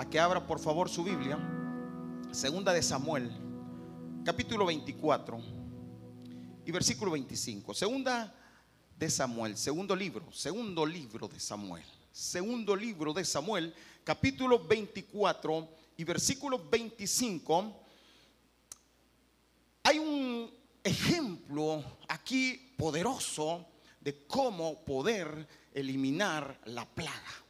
a que abra por favor su Biblia. Segunda de Samuel, capítulo 24 y versículo 25. Segunda de Samuel, segundo libro, segundo libro de Samuel. Segundo libro de Samuel, capítulo 24 y versículo 25. Hay un ejemplo aquí poderoso de cómo poder eliminar la plaga.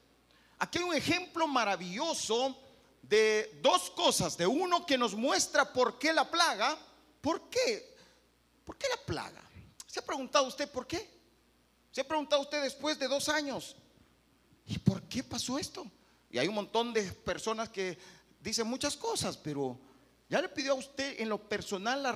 Aquí hay un ejemplo maravilloso de dos cosas, de uno que nos muestra por qué la plaga, ¿por qué? ¿Por qué la plaga? ¿Se ha preguntado usted por qué? ¿Se ha preguntado usted después de dos años? ¿Y por qué pasó esto? Y hay un montón de personas que dicen muchas cosas, pero ya le pidió a usted en lo personal la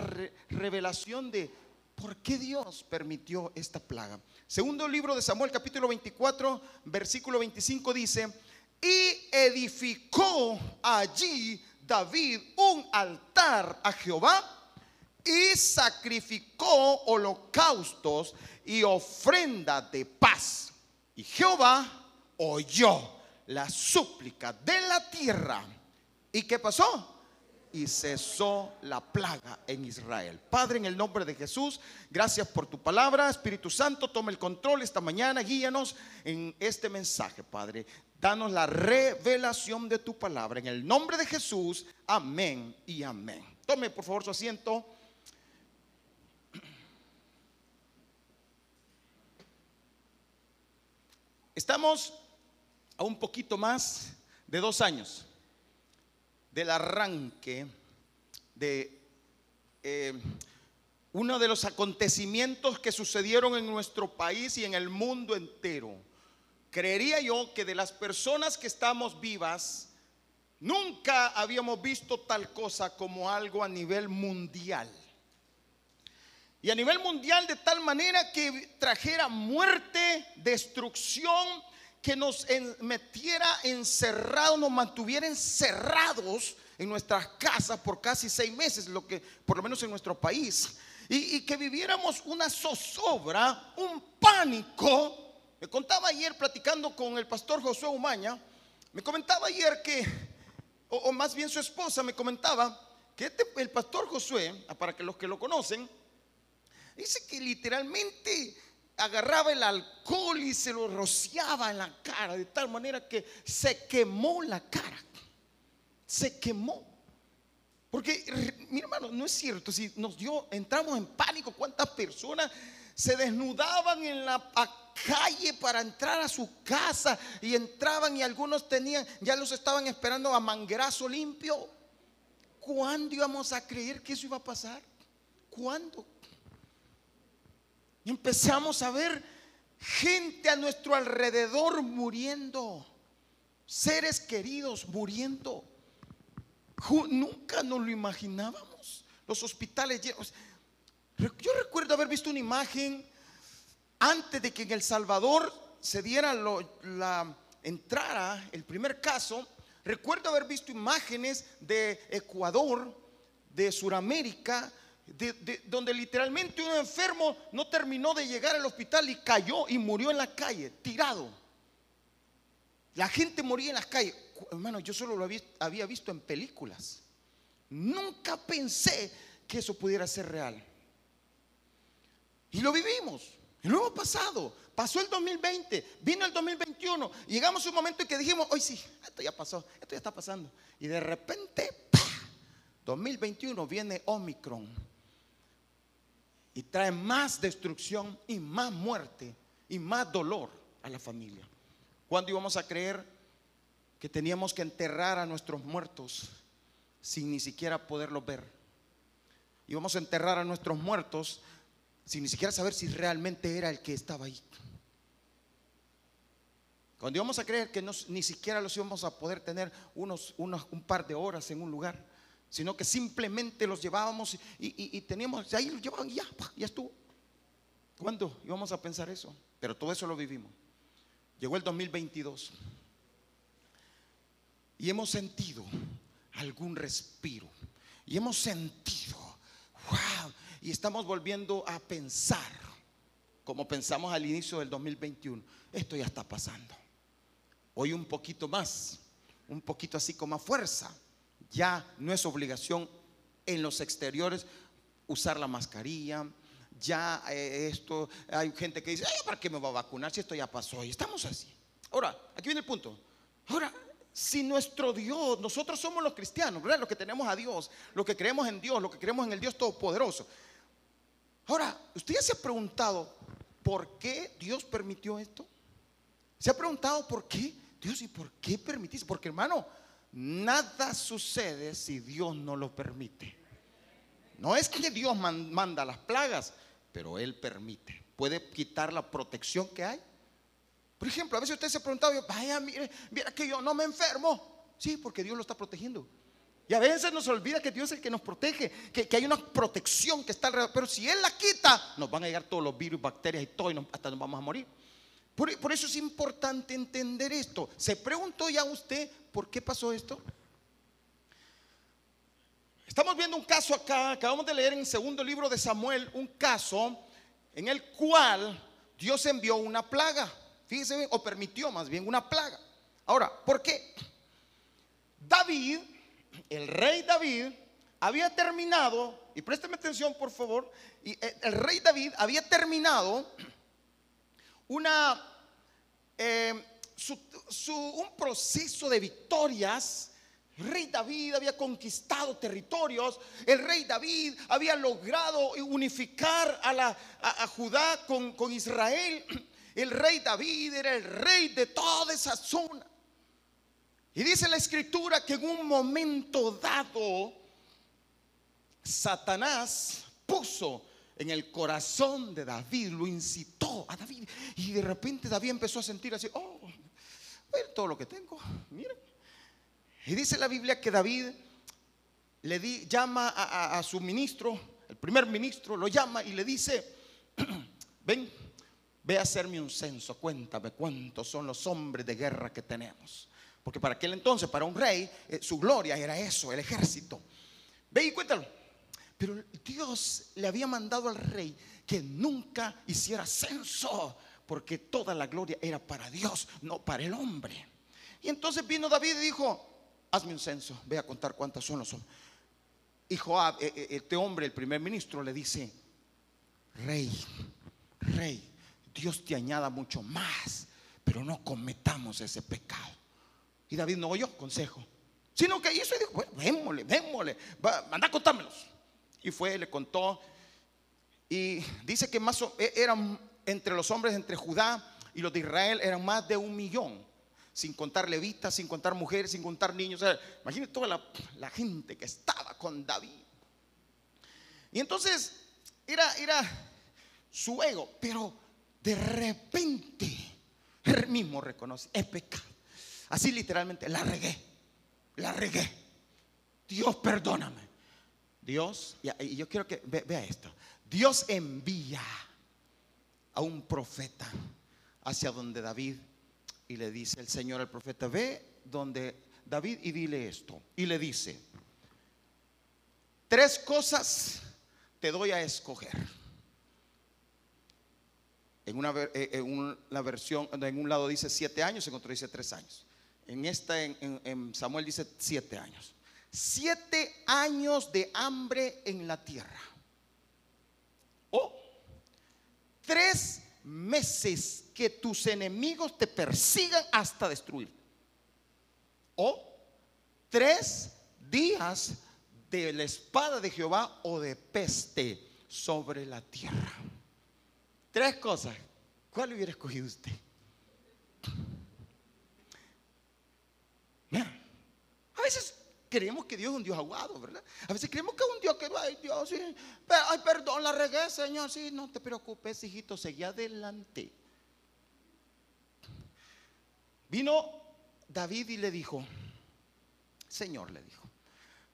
revelación de por qué Dios permitió esta plaga. Segundo libro de Samuel capítulo 24, versículo 25 dice, y edificó allí David un altar a Jehová y sacrificó holocaustos y ofrenda de paz. Y Jehová oyó la súplica de la tierra. ¿Y qué pasó? Y cesó la plaga en Israel. Padre, en el nombre de Jesús, gracias por tu palabra. Espíritu Santo, toma el control esta mañana, guíanos en este mensaje, Padre. Danos la revelación de tu palabra. En el nombre de Jesús, amén y amén. Tome por favor su asiento. Estamos a un poquito más de dos años del arranque de eh, uno de los acontecimientos que sucedieron en nuestro país y en el mundo entero. Creería yo que de las personas que estamos vivas, nunca habíamos visto tal cosa como algo a nivel mundial. Y a nivel mundial de tal manera que trajera muerte, destrucción, que nos metiera encerrados, nos mantuviera encerrados en nuestras casas por casi seis meses, lo que por lo menos en nuestro país, y, que viviéramos una zozobra, un pánico. Me contaba ayer platicando con el pastor Josué Umaña, me comentaba ayer que, o, más bien su esposa me comentaba que este, el pastor Josué, para que los que lo conocen, dice que literalmente agarraba el alcohol y se lo rociaba en la cara de tal manera que se quemó la cara. Se quemó. Porque, mi hermano, no es cierto, si nos dio, entramos en pánico, cuántas personas se desnudaban en la calle para entrar a su casa y entraban y algunos tenían, ya los estaban esperando a manguerazo limpio. ¿Cuándo íbamos a creer que eso iba a pasar? ¿Cuándo? Y empezamos a ver gente a nuestro alrededor muriendo, seres queridos muriendo. Nunca nos lo imaginábamos. Los hospitales llenos. Yo recuerdo haber visto una imagen antes de que en El Salvador se diera la entrada, el primer caso. Recuerdo haber visto imágenes de Ecuador, de Suramérica, donde literalmente un enfermo no terminó de llegar al hospital y cayó y murió en la calle, tirado. La gente moría en las calles. Hermano, yo solo lo había, visto en películas. Nunca pensé que eso pudiera ser real. Y lo vivimos. Y lo hemos pasado. Pasó el 2020, vino el 2021. Llegamos a un momento en que dijimos, hoy sí, esto ya pasó, esto ya está pasando. Y de repente, 2021 viene Omicron y trae más destrucción y más muerte y más dolor a la familia. ¿Cuándo íbamos a creer que teníamos que enterrar a nuestros muertos sin ni siquiera poderlos ver? Íbamos a enterrar a nuestros muertos sin ni siquiera saber si realmente era el que estaba ahí. Cuando íbamos a creer que ni siquiera los íbamos a poder tener unos, unos, un par de horas en un lugar sino que simplemente los llevábamos y, teníamos, ahí los llevaban y ya, ya estuvo. ¿Cuándo íbamos a pensar eso? Pero todo eso lo vivimos. Llegó el 2022 y hemos sentido algún respiro y hemos sentido, wow, y estamos volviendo a pensar como pensamos al inicio del 2021. Esto ya está pasando. Hoy un poquito más un poquito así con más fuerza. Ya no es obligación en los exteriores usar la mascarilla. Ya eh, esto, hay gente que dice, ¿para qué me va a vacunar si esto ya pasó? Y estamos así. Ahora, aquí viene el punto. Ahora, si nuestro Dios, nosotros somos los cristianos, ¿verdad? Los que tenemos a Dios, los que creemos en Dios, los que creemos en el Dios Todopoderoso. Ahora, ¿usted ya se ha preguntado por qué Dios permitió esto? ¿Se ha preguntado por qué? Dios, ¿y por qué permitiste? Porque hermano, nada sucede si Dios no lo permite. No es que Dios manda las plagas, pero Él permite. Puede quitar la protección que hay. Por ejemplo, a veces usted se ha preguntado, vaya, mire, mira que yo no me enfermo. Sí, porque Dios lo está protegiendo. Y a veces nos olvida que Dios es el que nos protege, que, hay una protección que está alrededor. Pero si Él la quita, nos van a llegar todos los virus, bacterias y todo, y hasta nos vamos a morir. Por, eso es importante entender esto. ¿Se preguntó ya usted por qué pasó esto? Estamos viendo un caso acá, acabamos de leer en el segundo libro de Samuel, un caso en el cual Dios envió una plaga. Fíjese bien, o permitió más bien una plaga. Ahora, ¿por qué? David, el rey David, había terminado, y présteme atención por favor, y eh, el rey David había terminado una, eh, un proceso de victorias. El rey David había conquistado territorios. El rey David había logrado unificar a, la, Judá con, con Israel. El rey David era el rey de toda esa zona. Y dice la escritura que en un momento dado, Satanás puso en el corazón de David, lo incitó a David. Y de repente David empezó a sentir así, oh, ver todo lo que tengo, miren. Y dice la Biblia que David le di, llama a, su ministro, el primer ministro, lo llama y le dice, ven, ve a hacerme un censo, cuéntame cuántos son los hombres de guerra que tenemos. Porque para aquel entonces, para un rey, eh, su gloria era eso, el ejército. Ve y cuéntalo. Pero Dios le había mandado al rey que nunca hiciera censo, porque toda la gloria era para Dios, no para el hombre. Y entonces vino David y dijo, hazme un censo, ve a contar cuántas son los hombres. Y Joab, eh, eh, este hombre, el primer ministro, le dice, rey, rey, Dios te añada mucho más, pero no cometamos ese pecado. Y David no oyó consejo, sino que hizo y dijo, bueno, vémosle, vémosle, anda a contármelos. Y fue, le contó. Y dice que más e, eran entre los hombres, entre Judá y los de Israel, eran más de un millón. Sin contar levitas, sin contar mujeres, sin contar niños. O imagínate toda la, la, gente que estaba con David. Y entonces era, era su ego, pero de repente él mismo reconoce, es pecado. Así literalmente, la regué, la regué. Dios perdóname. Dios, y yo quiero que vea esto, Dios envía a un profeta hacia donde David y le dice el Señor al profeta, ve donde David y dile esto. Y le dice, tres cosas te doy a escoger. En una, eh, versión, en un lado dice siete años, en otro dice tres años. En esta, en Samuel dice siete años siete años de hambre en la tierra. O tres meses que tus enemigos te persigan hasta destruir. O tres días de la espada de Jehová o de peste sobre la tierra. Tres cosas. ¿Cuál hubiera escogido usted? a veces creemos que Dios es un Dios aguado, ¿verdad? A veces creemos que es un Dios que, ay Dios, ay perdón, la regué, Señor, sí, no te preocupes, hijito, seguí adelante. Vino David y le dijo, Señor, le dijo,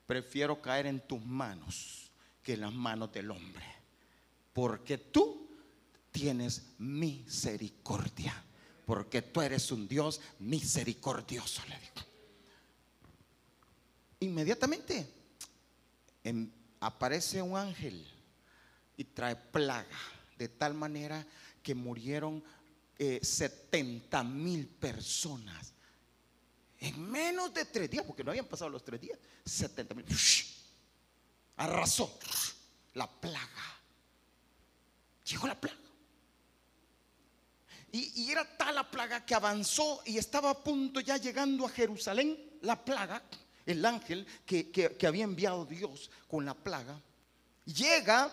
prefiero caer en tus manos que en las manos del hombre, porque tú tienes misericordia, porque tú eres un Dios misericordioso, le dijo inmediatamente em, aparece un ángel y trae plaga, de tal manera que murieron 70 eh, mil personas En menos de tres días, porque no habían pasado los tres días, 70 mil. Arrasó la plaga. Llegó la plaga. Y, era tal la plaga que avanzó y estaba a punto ya llegando a Jerusalén, la plaga, el ángel que, había enviado Dios con la plaga. Llega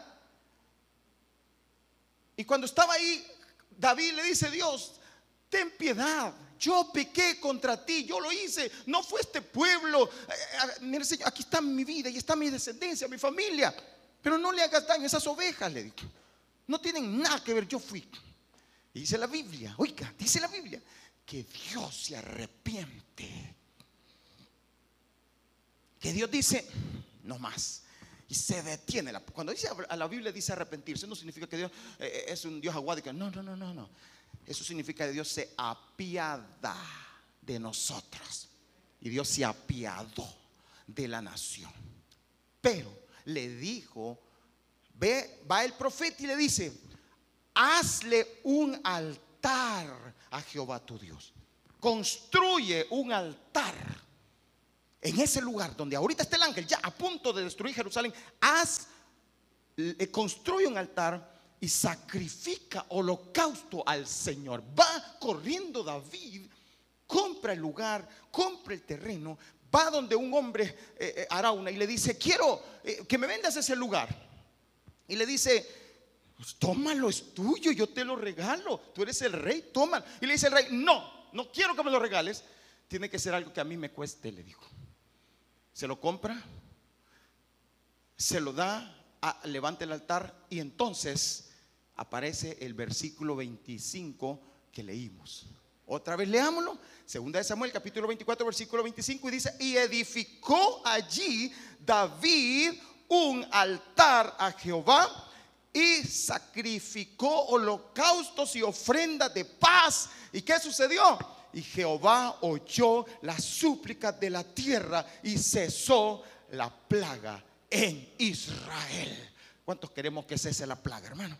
y cuando estaba ahí, David le dice, Dios, ten piedad. Yo pequé contra ti, yo lo hice, no fue este pueblo. Eh, eh, mire, Señor, aquí está mi vida y está mi descendencia, mi familia. Pero no le hagas daño esas ovejas, le digo. No tienen nada que ver, yo fui. Y dice la Biblia, oiga, dice la Biblia, que Dios se arrepiente. Que Dios dice, no más. Y se detiene. Cuando dice a la Biblia dice arrepentirse, no significa que Dios eh, es un Dios aguádico. No, no, no, no, no. Eso significa que Dios se apiada de nosotros. Y Dios se apiadó de la nación. Pero le dijo, ve, va el profeta y le dice, hazle un altar a Jehová tu Dios. Construye un altar en ese lugar donde ahorita está el ángel, ya a punto de destruir Jerusalén. Haz, construye un altar y sacrifica holocausto al Señor. Va corriendo David, compra el lugar, compra el terreno, va donde un hombre eh, eh, hará una y le dice, quiero eh, que me vendas ese lugar. Y le dice, pues tómalo, es tuyo, yo te lo regalo, tú eres el rey, tómalo. Y le dice el rey, no, no quiero que me lo regales, tiene que ser algo que a mí me cueste, le dijo. Se lo compra, se lo da, levanta el altar y entonces aparece el versículo 25 que leímos. Otra vez leámoslo. Segunda de Samuel, capítulo 24, versículo 25, y dice, y edificó allí David un altar a Jehová y sacrificó holocaustos y ofrendas de paz. ¿Y qué sucedió? Y Jehová oyó las súplicas de la tierra y cesó la plaga en Israel. ¿Cuántos queremos que cese la plaga, hermano?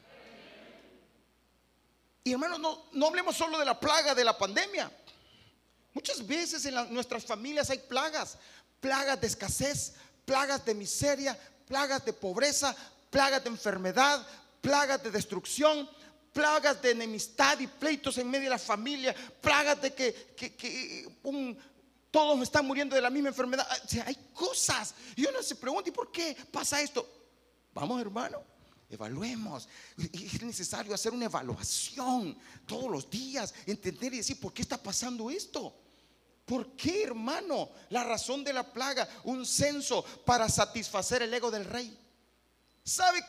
Y hermanos, no, no hablemos solo de la plaga de la pandemia. Muchas veces en nuestras familias hay plagas, plagas de escasez, plagas de miseria, plagas de pobreza, plagas de enfermedad, plagas de destrucción, plagas de enemistad y pleitos en medio de la familia, plagas de que, todos están muriendo de la misma enfermedad. hay cosas. Y uno se pregunta, ¿y por qué pasa esto? Vamos, hermano. Evaluemos. Es necesario hacer una evaluación todos los días, entender y decir, ¿por qué está pasando esto? ¿Por qué, hermano? La razón de la plaga, un censo para satisfacer el ego del rey. ¿Sabe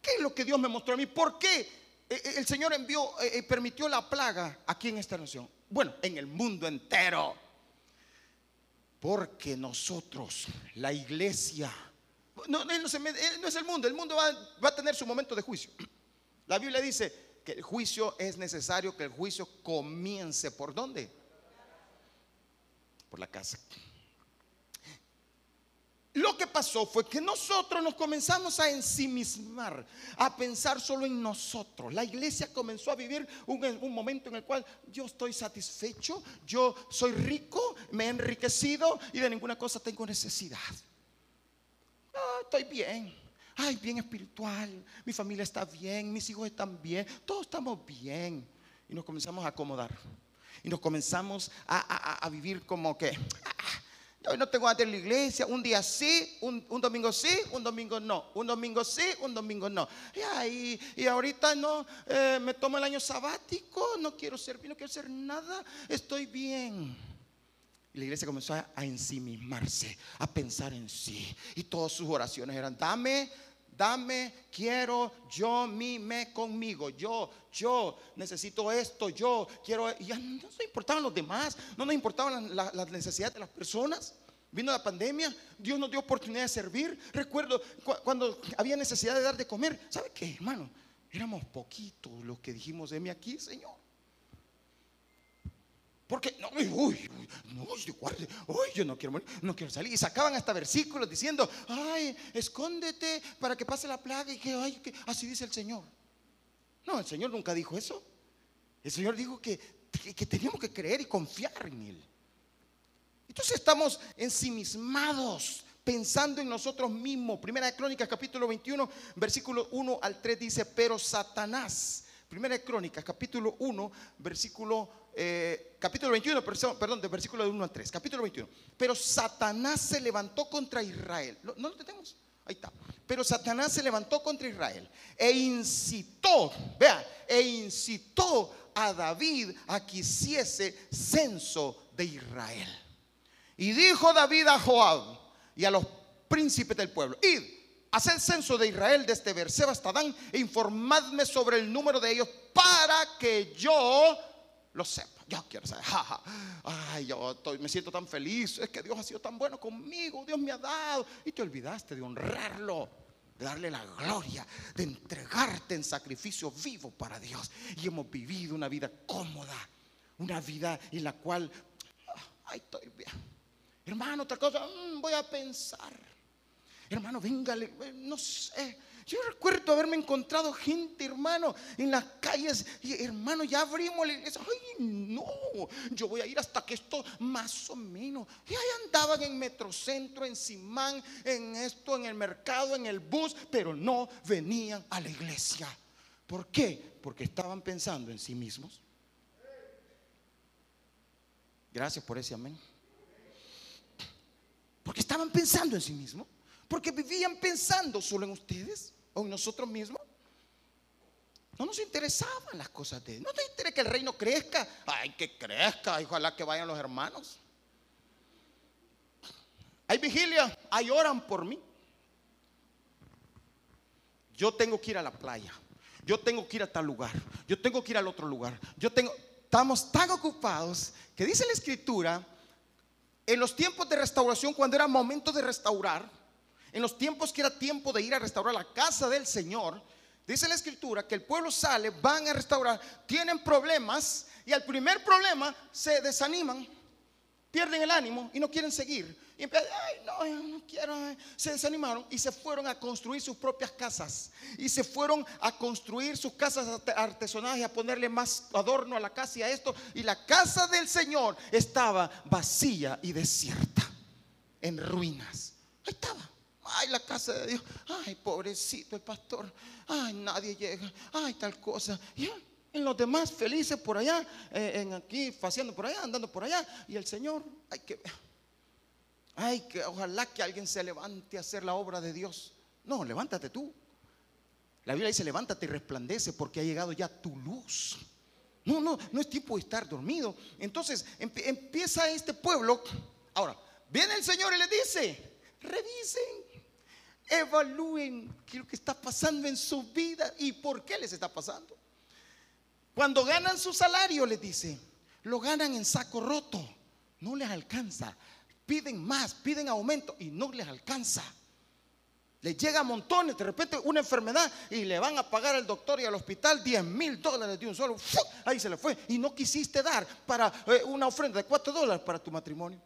qué es lo que Dios me mostró a mí? ¿Por qué el Señor envió, eh, permitió la plaga aquí en esta nación? Bueno, en el mundo entero. Porque nosotros, la iglesia, no, no, es el mundo, el mundo va, va a tener su momento de juicio. La Biblia dice que el juicio es necesario, que el juicio comience por dónde? Por la casa. Lo que pasó fue que nosotros nos comenzamos a ensimismar, a pensar solo en nosotros. La iglesia comenzó a vivir un, momento en el cual yo estoy satisfecho, yo soy rico, me he enriquecido y de ninguna cosa tengo necesidad. Ah, estoy bien. Ay, bien espiritual. Mi familia está bien, mis hijos están bien, todos estamos bien. Y nos comenzamos a acomodar. Y nos comenzamos a, vivir como que, hoy no tengo antes en la iglesia, un día sí, un, domingo sí, un domingo no, un domingo sí, un domingo no. Y, y ahorita no, eh, me tomo el año sabático, no quiero servir, no quiero hacer nada, estoy bien. Y la iglesia comenzó a, ensimismarse, a pensar en sí. Y todas sus oraciones eran, dame, dame, quiero, yo, mi, me, conmigo, yo, yo, necesito esto, yo, quiero. Y ya no nos importaban los demás, no nos importaban las, necesidades de las personas. Vino la pandemia, Dios nos dio oportunidad de servir. Recuerdo cuando había necesidad de dar de comer. ¿Sabe qué, hermano? Éramos poquitos los que dijimos, deme aquí, Señor. Porque, no, uy, no, uy, yo no quiero no quiero salir. Y sacaban hasta versículos diciendo, ay, escóndete para que pase la plaga y que, ay, que así dice el Señor. No, el Señor nunca dijo eso. El Señor dijo que, que, teníamos que creer y confiar en Él. Entonces estamos ensimismados, pensando en nosotros mismos. Primera de Crónicas, capítulo 21, versículo 1 al 3 dice, pero Satanás, Primera de Crónicas, capítulo 1, versículo, eh, capítulo 21, perdón, de versículo 1 al 3, capítulo 21. Pero Satanás se levantó contra Israel. ¿No, lo tenemos? Ahí está. Pero Satanás se levantó contra Israel e incitó, vea, e incitó a David a que hiciese censo de Israel. Y dijo David a Joab y a los príncipes del pueblo, id, haced censo de Israel desde Berseba hasta Dan e informadme sobre el número de ellos para que yo lo sepa. Yo quiero saber, ay, yo me siento tan feliz, es que Dios ha sido tan bueno conmigo, Dios me ha dado. Y te olvidaste de honrarlo, de darle la gloria, de entregarte en sacrificio vivo para Dios. Y hemos vivido una vida cómoda, una vida en la cual, ay, estoy bien Hermano, otra cosa, mm, voy a pensar. Hermano, venga, eh, no sé. Yo recuerdo haberme encontrado gente, hermano, en las calles. Y hermano, ya abrimos la iglesia. Ay, no, yo voy a ir hasta que esto más o menos. Y ahí andaban en Metrocentro, en Simán, en esto, en el mercado, en el bus, pero no venían a la iglesia. ¿Por qué? Porque estaban pensando en sí mismos. Gracias por ese amén. Porque estaban pensando en sí mismos. Porque vivían pensando solo en ustedes o en nosotros mismos. No nos interesaban las cosas de Dios. No te interesa que el reino crezca. Ay, que crezca. Ojalá que vayan los hermanos. Hay vigilia. Hay oran por mí. Yo tengo que ir a la playa. Yo tengo que ir a tal lugar. Yo tengo que ir al otro lugar. Yo tengo. Estamos tan ocupados que dice la escritura en los tiempos de restauración, cuando era momento de restaurar, en los tiempos que era tiempo de ir a restaurar la casa del Señor, dice la escritura que el pueblo sale, van a restaurar, tienen problemas y al primer problema se desaniman, pierden el ánimo y no quieren seguir. Y ay, no, no quiero. Se desanimaron y se fueron a construir sus propias casas. Y se fueron a construir sus casas artesanales a ponerle más adorno a la casa y a esto. Y la casa del Señor estaba vacía y desierta, en ruinas. Ahí estaba. Ay, la casa de Dios. Ay, pobrecito el pastor. Ay, nadie llega. Ay, tal cosa. Y en los demás felices por allá, eh, en aquí, paseando por allá, andando por allá. Y el Señor, hay que Ay, que ojalá que alguien se levante a hacer la obra de Dios. No, levántate tú. La Biblia dice, levántate y resplandece porque ha llegado ya tu luz. No, no, no es tiempo de estar dormido. Entonces empieza este pueblo. Ahora, viene el Señor y le dice, revisen, evalúen qué es lo que está pasando en su vida y por qué les está pasando. Cuando ganan su salario, les dice, lo ganan en saco roto, no les alcanza piden más, piden aumento y no les alcanza. Les llega a montones, de repente una enfermedad y le van a pagar al doctor y al hospital 10 mil dólares de un solo. Ahí se le fue. Y no quisiste dar para eh, una ofrenda de 4 dólares para tu matrimonio.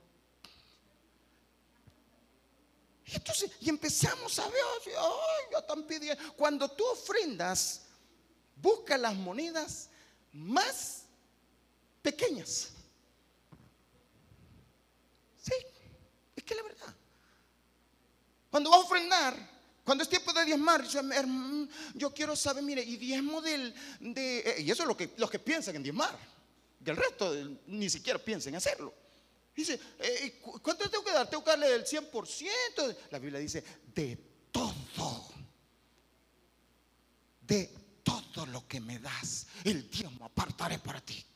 Y y empezamos a ver, ya están pidiendo. Cuando tú ofrendas, busca las monedas más pequeñas. que la verdad. Cuando vas a ofrendar, cuando es tiempo de diezmar, yo quiero saber, mire, y diezmo del, de, eh, y eso es lo que, los que piensan en diezmar, del resto ni siquiera piensen en hacerlo. Dice, eh, ¿cuánto tengo que dar? Tengo que darle el 100%. La Biblia dice, de todo, de todo lo que me das, el diezmo apartaré para ti.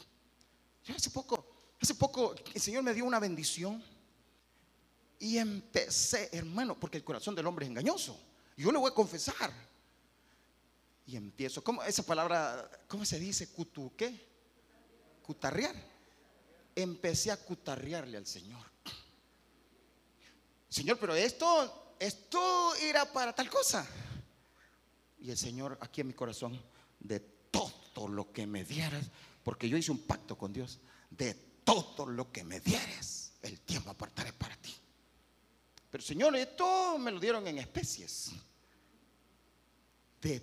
hace poco, hace poco el Señor me dio una bendición y empecé, hermano, porque el corazón del hombre es engañoso. Yo le voy a confesar. Y empiezo, ¿cómo esa palabra, cómo se dice? ¿Cutu qué? Cutarrear. Empecé a cutarrearle al Señor. Señor, pero esto, esto era para tal cosa. Y el Señor, aquí en mi corazón, de todo lo que me dieras, porque yo hice un pacto con Dios, de todo lo que me dieras, el tiempo apartaré para ti. Pero Señor, esto me lo dieron en especies. De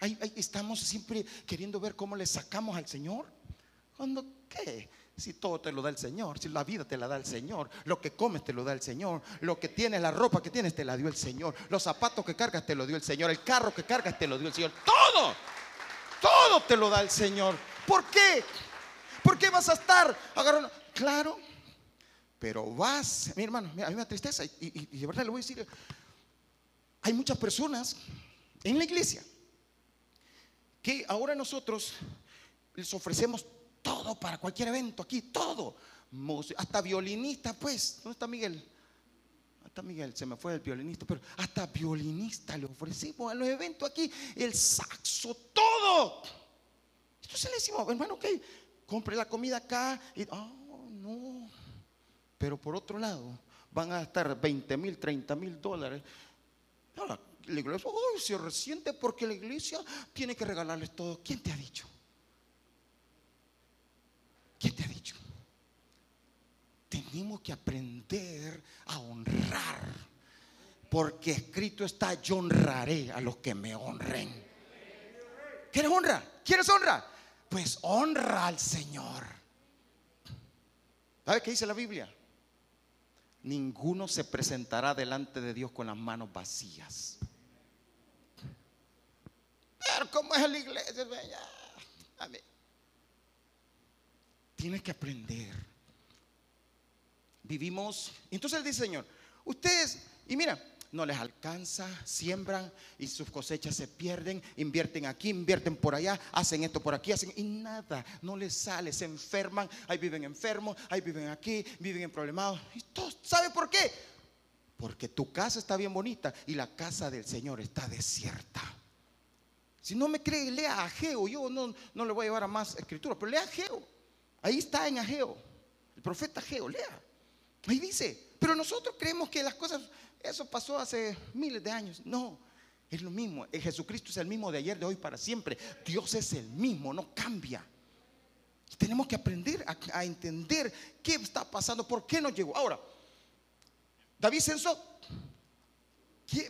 estamos siempre queriendo ver cómo le sacamos al Señor. Cuando, ¿qué? Si todo te lo da el Señor, si la vida te la da el Señor, lo que comes te lo da el Señor, lo que tienes, la ropa que tienes te la dio el Señor, los zapatos que cargas te lo dio el Señor, el carro que cargas te lo dio el Señor, todo, todo te lo da el Señor. ¿Por qué? ¿Por qué vas a estar agarrando? Claro, pero vas, mi hermano, a mí me tristeza y, y de verdad le voy a decir, hay muchas personas en la iglesia ahora nosotros les ofrecemos todo para cualquier evento aquí, todo. Hasta violinista, pues. ¿Dónde está Miguel? Hasta Miguel, se me fue el violinista, pero hasta violinista le ofrecemos a los eventos aquí, el saxo, todo. Entonces le decimos, hermano, ok, compre la comida acá y, oh, no. Pero por otro lado, van a estar 20 mil, 30 mil dólares. La iglesia, oh, se resiente porque la iglesia tiene que regalarles todo. ¿Quién te ha dicho? ¿Quién te ha dicho? Tenemos que aprender a honrar. Porque escrito está, yo honraré a los que me honren. ¿Quieres honra? ¿Quieres honra? Pues honra al Señor. ¿Sabe qué dice la Biblia? Ninguno se presentará delante de Dios con las manos vacías. Pero ¿cómo es la iglesia? Amén. Tienes que aprender. Vivimos. Entonces él dice, Señor, ustedes, y mira, no les alcanza, siembran y sus cosechas se pierden, invierten aquí, invierten por allá, hacen esto por aquí, hacen y nada, no les sale, se enferman, ahí viven enfermos, ahí viven aquí, viven en problemados. ¿Y sabe por qué? Porque tu casa está bien bonita y la casa del Señor está desierta. Si no me cree, lea a Ageo. Yo no, no le voy a llevar a más escritura, pero lea a Ageo. Ahí está en Ageo, el profeta Ageo, lea. Ahí dice, pero nosotros creemos que las cosas, eso pasó hace miles de años. No, es lo mismo. Jesucristo es el mismo de ayer, de hoy, para siempre. Dios es el mismo, no cambia. Tenemos que aprender a, entender qué está pasando, por qué no llegó. Ahora, David censó.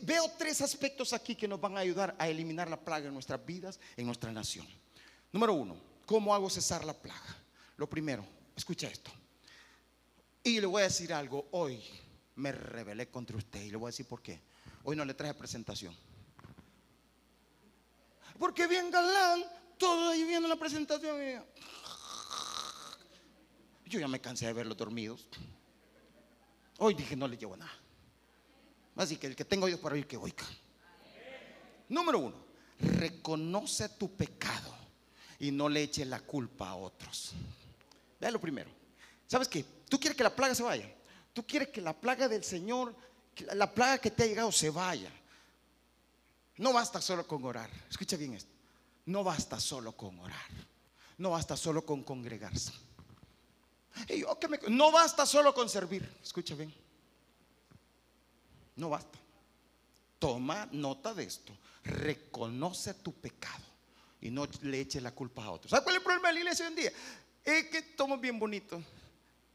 Veo tres aspectos aquí que nos van a ayudar a eliminar la plaga en nuestras vidas, en nuestra nación. Número uno, ¿cómo hago cesar la plaga? Lo primero, escucha esto. Y le voy a decir algo, hoy me rebelé contra usted y le voy a decir por qué. Hoy no le traje presentación. Porque bien galán, todo ahí viendo la presentación. Yo ya me cansé de verlos dormidos. Hoy dije, no le llevo nada. Así que el que tengo Dios para oír, que oiga. Número uno, reconoce tu pecado y no le eche la culpa a otros. Vea lo primero. ¿Sabes qué? Tú quieres que la plaga se vaya. Tú quieres que la plaga del Señor, la plaga que te ha llegado se vaya. No basta solo con orar. Escucha bien esto. No basta solo con orar. No basta solo con congregarse. no basta solo con servir. Escucha bien. No basta. Toma nota de esto. Reconoce tu pecado y no le eche la culpa a otros. ¿Sabes cuál es el problema de la iglesia hoy en día? es que estamos bien bonitos.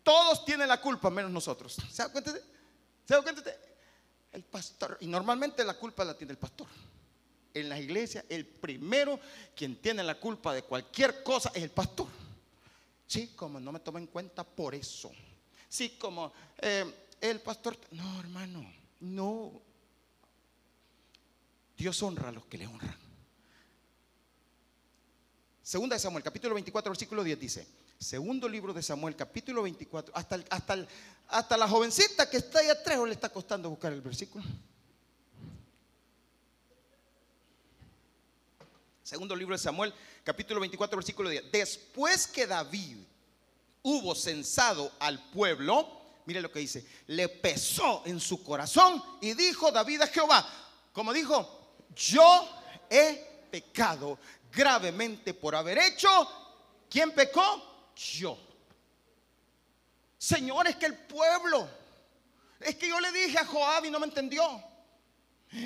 Todos tienen la culpa, menos nosotros. ¿Se da cuenta? ¿Se da cuenta? El pastor. Y normalmente la culpa la tiene el pastor. En la iglesia, el primero quien tiene la culpa de cualquier cosa es el pastor. Sí, como no me toma en cuenta por eso. Sí, como eh, el pastor. No, hermano, no. Dios honra a los que le honran. Segunda de Samuel, capítulo 24, versículo 10 dice, segundo libro de Samuel, capítulo 24, hasta, hasta, hasta la jovencita que está ahí atrás le está costando buscar el versículo. Segundo libro de Samuel, capítulo 24, versículo 10. Después que David hubo censado al pueblo, mire lo que dice, le pesó en su corazón y dijo David a Jehová, como dijo, yo he pecado gravemente por haber hecho. ¿Quién pecó? Yo. Señor, es que el pueblo, es que yo le dije a Joab y no me entendió.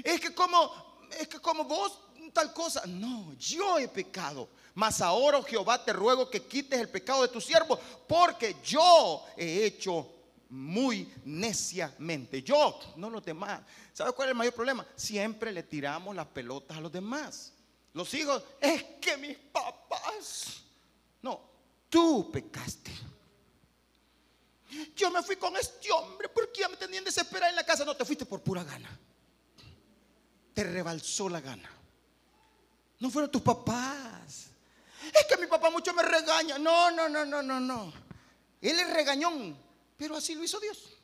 Es que como, es que como vos tal cosa. No, yo he pecado. Mas ahora, oh Jehová, te ruego que quites el pecado de tu siervo, porque yo he hecho muy neciamente. Yo, no los demás. ¿Sabes cuál es el mayor problema? Siempre le tiramos las pelotas a los demás. Los hijos, es que mis papás. No, tú pecaste. yo me fui con este hombre porque ya me tenían desesperada en la casa. No, te fuiste por pura gana. Te rebalsó la gana. No fueron tus papás. Es que mi papá mucho me regaña. No, no, no, no, no, no. Él es regañón, pero así lo hizo Dios.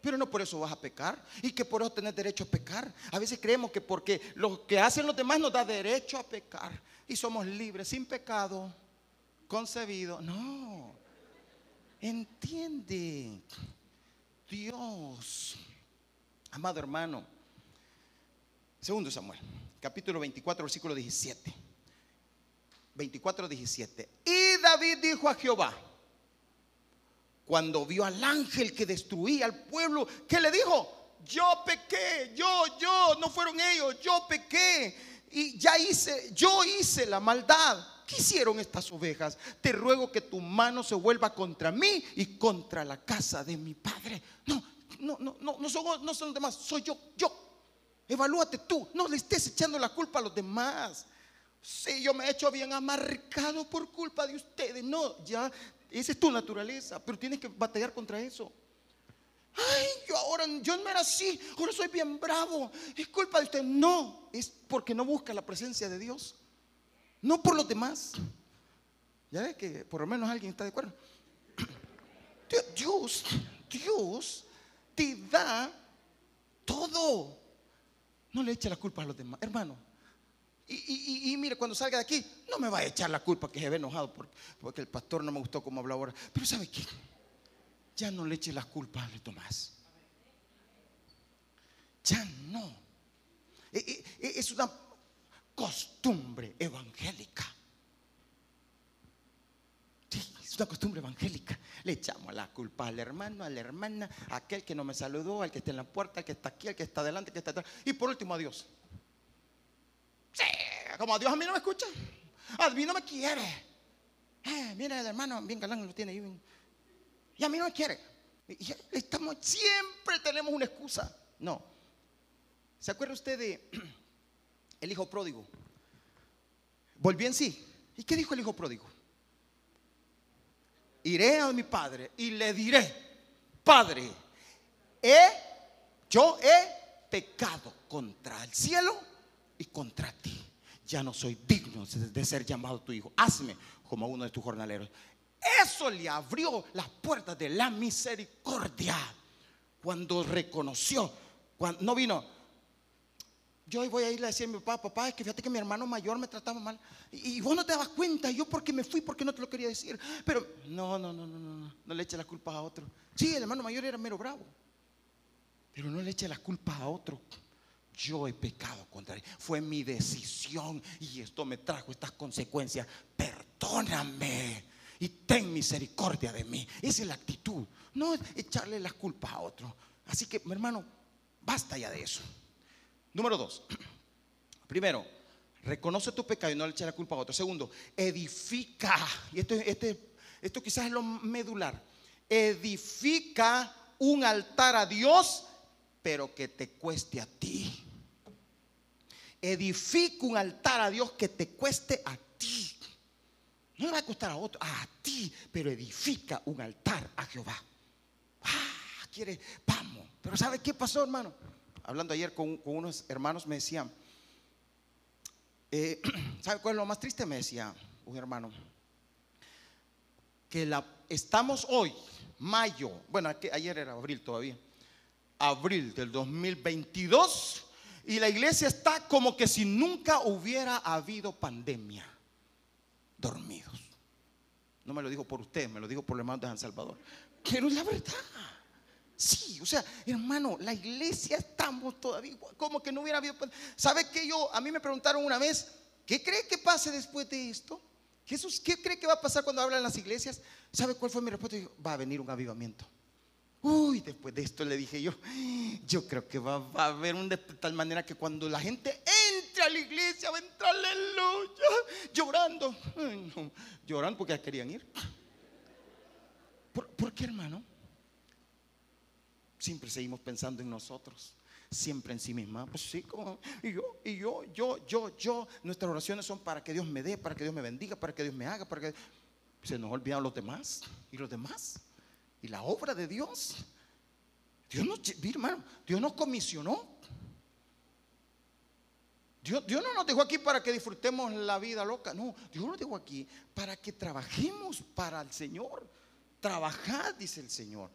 Pero no por eso vas a pecar y que por eso tenés derecho a pecar. A veces creemos que porque lo que hacen los demás nos da derecho a pecar y somos libres, sin pecado, concebido. No, entiende Dios, amado hermano. Segundo Samuel, capítulo 24, versículo 17. 24, 17. Y David dijo a Jehová, cuando vio al ángel que destruía al pueblo, ¿qué le dijo? Yo pequé, yo, yo, no fueron ellos, yo pequé y ya hice, yo hice la maldad. ¿Qué hicieron estas ovejas? Te ruego que tu mano se vuelva contra mí y contra la casa de mi padre. No, no, no, no, no son, no son los demás, soy yo, yo. Evalúate tú, no le estés echando la culpa a los demás. Si yo me he hecho bien amarcado por culpa de ustedes. No, ya esa es tu naturaleza, pero tienes que batallar contra eso. Ay, yo ahora, yo no era así, ahora soy bien bravo. Es culpa de usted. No, es porque no busca la presencia de Dios. No por los demás. Ya ves que por lo menos alguien está de acuerdo. Dios, Dios te da todo. No le eche la culpa a los demás, hermano. Y, mire, cuando salga de aquí, no me va a echar la culpa que se ve enojado porque, el pastor no me gustó como habló ahora. Pero ¿sabe qué? Ya no le eche las culpas a Tomás. Ya no. E, e, e, es una costumbre evangélica. Sí, es una costumbre evangélica. Le echamos la culpa al hermano, a la hermana, a aquel que no me saludó, al que está en la puerta, al que está aquí, al que está adelante, al que está atrás. Y por último a Dios. Como Dios a mí no me escucha. A mí no me quiere. Eh, mira, el hermano bien galán lo tiene. Y a mí no me quiere. Estamos, siempre tenemos una excusa. No. ¿Se acuerda usted de el hijo pródigo? Volvió en sí. ¿Y qué dijo el hijo pródigo? Iré a mi padre y le diré, Padre, he, yo he pecado contra el cielo y contra ti. Ya no soy digno de ser llamado tu hijo. Hazme como uno de tus jornaleros. Eso le abrió las puertas de la misericordia. Cuando reconoció, no vino, yo hoy voy a irle a decir a mi papá, papá, es que fíjate que mi hermano mayor me trataba mal. Y, vos no te dabas cuenta, yo porque me fui, porque no te lo quería decir. Pero no, no, no, no, no, no le eche las culpas a otro. Sí, el hermano mayor era mero bravo. Pero no le eche las culpas a otro yo he pecado contra él. Fue mi decisión y esto me trajo estas consecuencias. Perdóname y ten misericordia de mí. Esa es la actitud. No es echarle las culpas a otro. Así que, mi hermano, basta ya de eso. Número dos. Primero, reconoce tu pecado y no le eches la culpa a otro. Segundo, edifica. Y esto, este, esto quizás es lo medular. Edifica un altar a Dios, pero que te cueste a ti. Edifica un altar a Dios que te cueste a ti. No le va a costar a otro, a ti, pero edifica un altar a Jehová. Ah, quiere, vamos. Pero ¿sabe qué pasó, hermano? Hablando ayer con, unos hermanos, me decían, eh, ¿sabe cuál es lo más triste? Me decía un hermano, que la, estamos hoy, mayo, bueno, ayer era abril todavía, abril del 2022 y la iglesia está como que si nunca hubiera habido pandemia. Dormidos. No me lo dijo por usted, me lo dijo por los hermanos de San Salvador. Es la verdad. Sí, o sea, hermano, la iglesia estamos todavía como que no hubiera habido. ¿Sabe que yo? A mí me preguntaron una vez, ¿qué cree que pase después de esto? Jesús, ¿qué cree que va a pasar cuando hablan las iglesias? ¿Sabe cuál fue mi respuesta? va a venir un avivamiento. Uy, después de esto le dije yo, yo creo que va, a haber un de tal manera que cuando la gente entre a la iglesia va a entrar aleluya, llorando, llorando porque ya querían ir. ¿Por, qué, hermano? Siempre seguimos pensando en nosotros, siempre en sí misma. Pues sí, como, y yo, y yo, yo, yo, yo. Nuestras oraciones son para que Dios me dé, para que Dios me bendiga, para que Dios me haga, para que se nos olvidan los demás y los demás. Y la obra de Dios. Dios nos, hermano, Dios nos comisionó. Dios, Dios, no nos dejó aquí para que disfrutemos la vida loca. No, Dios nos dejó aquí para que trabajemos para el Señor. Trabajad, dice el Señor.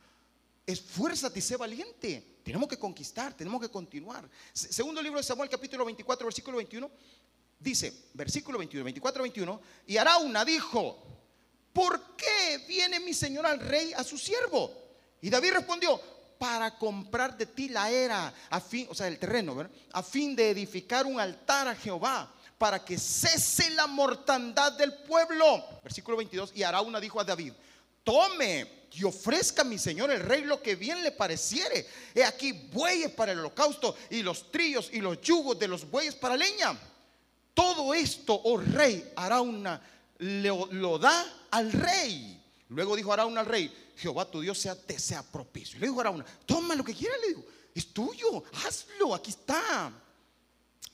Esfuérzate y sé valiente. Tenemos que conquistar, tenemos que continuar. Segundo libro de Samuel, capítulo 24, versículo 21. Dice, versículo 21, 24, 21. Y Arauna dijo: ¿Por qué viene mi señor al rey a su siervo? Y David respondió: Para comprar de ti la era, a fin, o sea, el terreno, a fin de edificar un altar a Jehová para que cese la mortandad del pueblo. Versículo 22. Y Arauna dijo a David: Tome y ofrezca a mi señor el rey lo que bien le pareciere. He aquí bueyes para el holocausto y los trillos y los yugos de los bueyes para leña. Todo esto, oh rey, Arauna lo, da al rey. Luego dijo Arauna al rey, Jehová tu Dios sea, te sea propicio. le dijo Arauna, toma lo que quieras, le digo, es tuyo, hazlo, aquí está.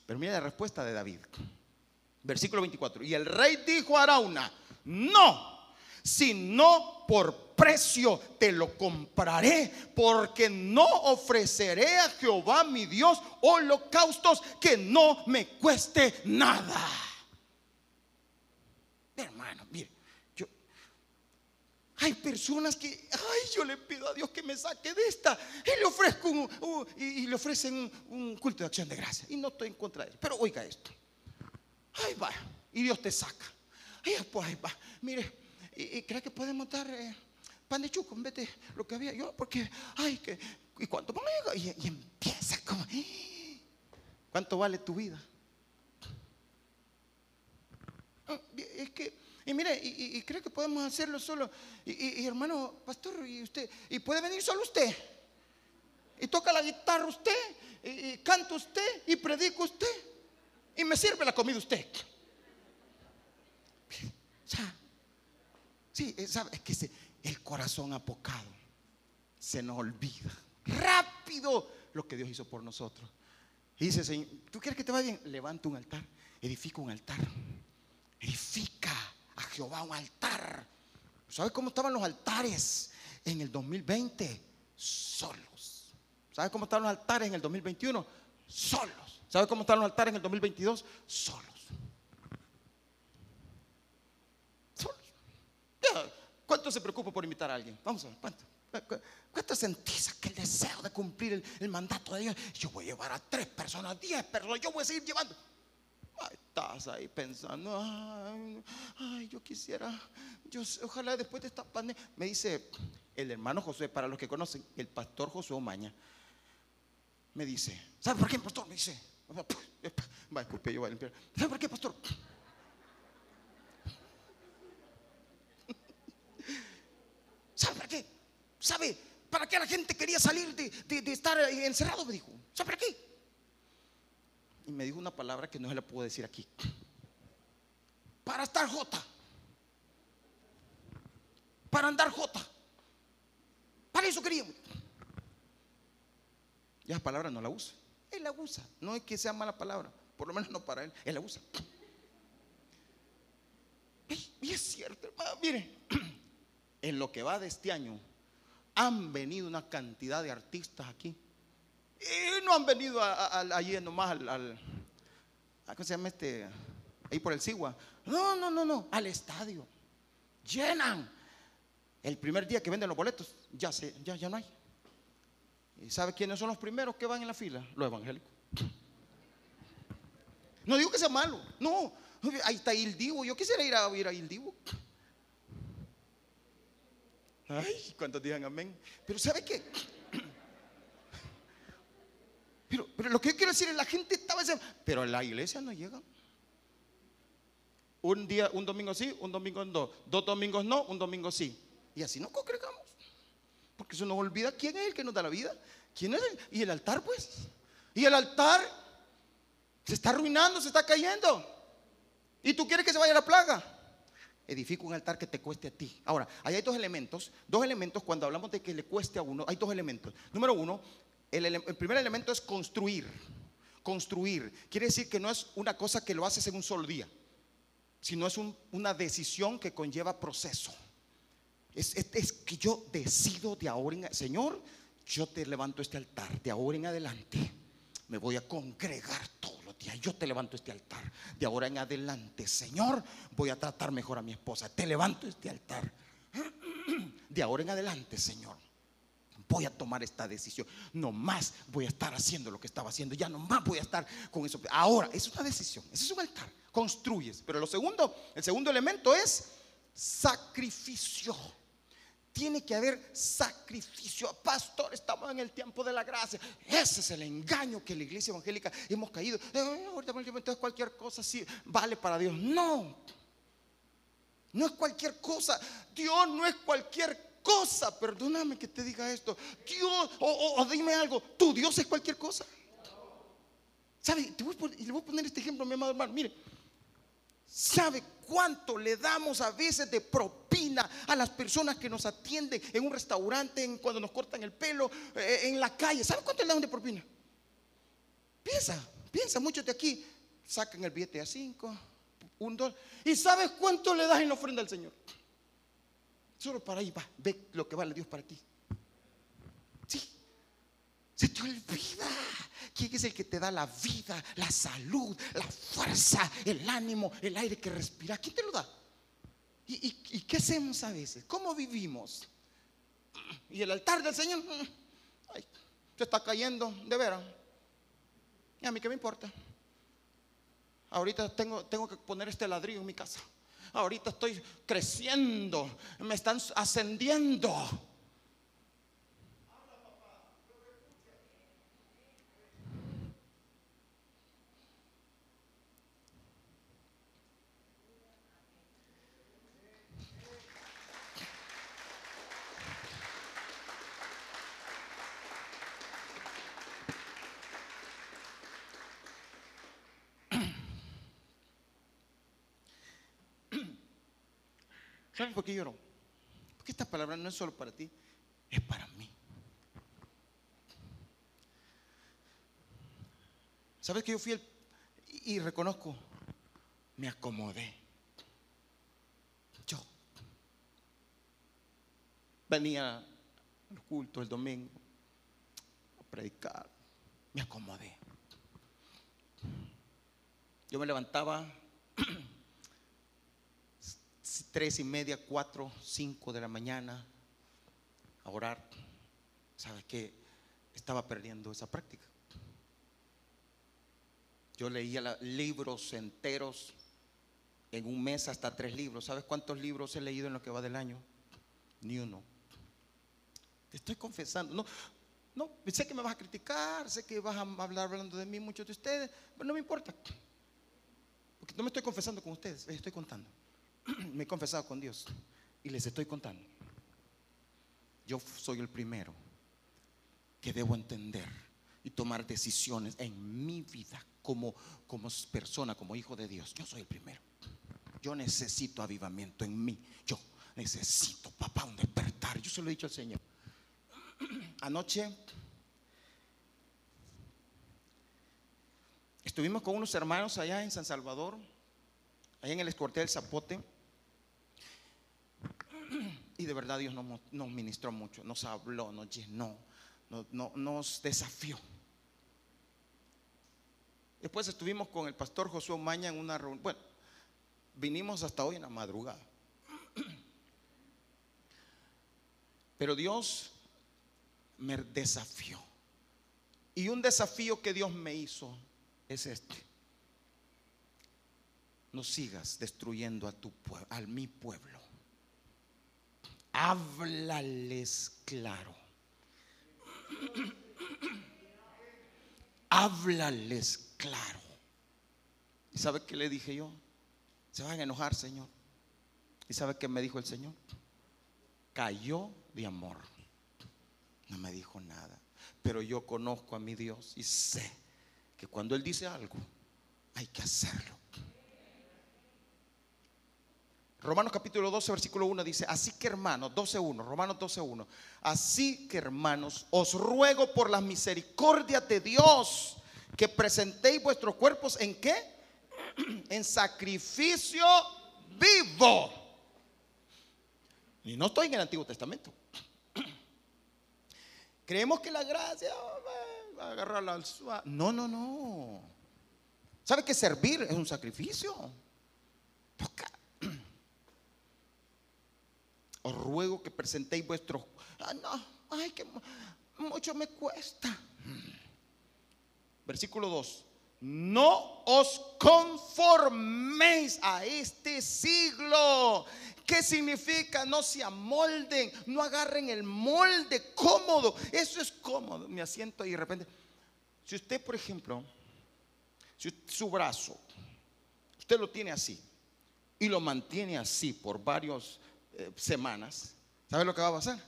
Pero mira la respuesta de David. Versículo 24. Y el rey dijo a Arauna, no, sino por precio te lo compraré, porque no ofreceré a Jehová mi Dios holocaustos que no me cueste nada. Hermano, mire, yo hay personas que, ay, yo le pido a Dios que me saque de esta y le ofrezco un, y, le ofrecen un, culto de acción de gracia y no estoy en contra de él, pero oiga esto, ay va y Dios te saca, ay pues ahí va, mire y, cree que podemos dar eh, pan de chuco en vez de lo que había yo, porque, ay, que, ¿y cuánto Y, y empieza como, ¿cuánto vale tu vida? Ah, es que, y mire, y, cree que podemos hacerlo solo. Y, hermano, pastor, y usted, y puede venir solo usted. Y toca la guitarra usted, y, canta usted, y predica usted, y me sirve la comida usted. Ya, Sí, es que el corazón apocado se nos olvida rápido lo que Dios hizo por nosotros. Y dice, Señor, ¿tú quieres que te vaya bien? Levanta un altar, edifica un altar, edifica a Jehová un altar. ¿Sabes cómo estaban los altares en el 2020? Solos. ¿Sabes cómo estaban los altares en el 2021? Solos. ¿Sabes cómo están los altares en el 2022? Solos. ¿Cuánto se preocupa por invitar a alguien? Vamos a ver, ¿cuánto? ¿Cuánto sentís aquel deseo de cumplir el, mandato de Dios? Yo voy a llevar a tres personas, diez personas, yo voy a seguir llevando. Estás ahí pensando, ay, yo quisiera, yo, ojalá después de esta pandemia. Me dice el hermano José, para los que conocen, el pastor José Omaña, me dice, ¿sabe por qué, pastor? Me dice, va, disculpe, yo voy a limpiar. ¿Sabe por qué, pastor? ¿Sabe para qué? ¿Sabe para qué la gente quería salir de, estar encerrado? Me dijo. ¿Sabe para qué? Y me dijo una palabra que no se la puedo decir aquí. Para estar jota. Para andar jota. Para eso queríamos. Y esa palabra no la usa. Él la usa. No es que sea mala palabra. Por lo menos no para él. Él la usa. Y es cierto, hermano. Mire, en lo que va de este año, han venido una cantidad de artistas aquí. Y no han venido allí nomás al, al, ¿cómo se llama este? Ahí por el Sigua. No, no, no, no, al estadio. Llenan. El primer día que venden los boletos, ya, se, ya, ya no hay. ¿Y sabe quiénes son los primeros que van en la fila? Los evangélicos. No digo que sea malo, no. Ahí está Il Divo. Yo quisiera ir a ir a Il Divo. Ay, ¿cuántos digan amén? Pero ¿sabe qué? Pero, lo que yo quiero decir es la gente estaba diciendo, pero la iglesia no llega. Un día, un domingo sí, un domingo no, dos domingos no, un domingo sí. Y así no congregamos. Porque se nos olvida quién es el que nos da la vida. ¿Quién es el? Y el altar, pues. Y el altar se está arruinando, se está cayendo. ¿Y tú quieres que se vaya la plaga? edifica un altar que te cueste a ti. Ahora, ahí hay dos elementos, dos elementos cuando hablamos de que le cueste a uno, hay dos elementos. Número uno, el, primer elemento es construir. Construir quiere decir que no es una cosa que lo haces en un solo día, sino es una decisión que conlleva proceso. Es, es- que yo decido de ahora en Señor, yo te levanto este altar. De ahora en adelante me voy a congregar todos los días. Yo te levanto este altar. De ahora en adelante, Señor, voy a tratar mejor a mi esposa. Te levanto este altar. De ahora en adelante, Señor, voy a tomar esta decisión. No más voy a estar haciendo lo que estaba haciendo. Ya no más voy a estar con eso. Ahora, es una decisión. Ese es un altar. Construyes. Pero lo segundo, el segundo elemento es sacrificio. Tiene que haber sacrificio. Pastor, estamos en el tiempo de la gracia. Ese es el engaño que la iglesia evangélica hemos caído. Eh, ahorita, entonces cualquier cosa sí vale para Dios. No. No es cualquier cosa. Dios no es cualquier cosa. Perdóname que te diga esto. Dios, o, dime algo. Tu Dios es cualquier cosa. ¿Sabe? Te voy a poner- le voy a poner este ejemplo, mi amado hermano. Mire, ¿sabe cuánto le damos a veces de propina a las personas que nos atienden en un restaurante, en cuando nos cortan el pelo, eh, en la calle? ¿Sabe cuánto le damos de propina? Piensa, piensa, muchos de aquí sacan el billete a cinco, un dólar. ¿Y sabes cuánto le das en la ofrenda al Señor? Solo para ahí va, ve lo que vale Dios para ti. Sí, se te olvida quién es el que te da la vida, la salud, la fuerza, el ánimo, el aire que respiras. ¿Quién te lo da? ¿Y, qué hacemos a veces? ¿Cómo vivimos? Y el altar del Señor, mm, se está cayendo, de veras. ¿Y a mí qué me importa? Ahorita tengo, tengo que poner este ladrillo en mi casa. Ahorita estoy creciendo, me están ascendiendo. ¿Saben por qué lloro? Porque esta palabra no es solo para ti, es para mí. ¿Sabes que yo fui el, y y reconozco, me acomodé. Yo venía al culto el domingo a predicar, me acomodé. Yo me levantaba tres y media, cuatro, cinco de la mañana a orar. ¿Sabes qué? Estaba perdiendo esa práctica. Yo leía libros enteros en un mes, hasta tres libros. ¿Sabes cuántos libros he leído en lo que va del año? Ni uno. Te estoy confesando. No, no, sé que me vas a criticar, sé que vas a hablar hablando de mí, muchos de ustedes, pero no me importa. Porque no me estoy confesando con ustedes, les estoy contando. me he confesado con Dios y les estoy contando. Yo soy el primero que debo entender y tomar decisiones en mi vida como, como persona, como hijo de Dios. Yo soy el primero. Yo necesito avivamiento en mí. Yo necesito, papá, un despertar. Yo se lo he dicho al Señor. Anoche estuvimos con unos hermanos allá en San Salvador, allá en el Escorte del Zapote. Y de verdad Dios nos, nos ministró mucho, nos habló, nos llenó, nos, no- nos desafió. Después estuvimos con el pastor Josué Maña en una reunión. Bueno, vinimos hasta hoy en la madrugada. Pero Dios me desafió. Y un desafío que Dios me hizo es este. No sigas destruyendo a tu a mi pueblo. Háblales claro. Háblales claro. ¿Y sabe qué le dije yo? Se van a enojar, Señor. ¿Y sabe qué me dijo el Señor? Cayó de amor. No me dijo nada. Pero yo conozco a mi Dios y sé que cuando Él dice algo, hay que hacerlo. Romanos capítulo 12, versículo 1 dice, así que hermanos, 12.1, Romanos 12.1, así que hermanos, os ruego por las misericordias de Dios que presentéis vuestros cuerpos en qué? En sacrificio vivo. Y no estoy en el Antiguo Testamento. Creemos que la gracia va a agarrar la No, no, no. ¿Sabe que servir es un sacrificio? Ruego que presentéis vuestros. Ah, no, ay, que mucho me cuesta. Versículo 2. No os conforméis a este siglo. ¿Qué significa? No se amolden, no agarren el molde cómodo. Eso es cómodo. Me asiento y de repente. Si usted, por ejemplo, su brazo, usted lo tiene así y lo mantiene así por varias eh, semanas, ¿sabe lo que va a pasar?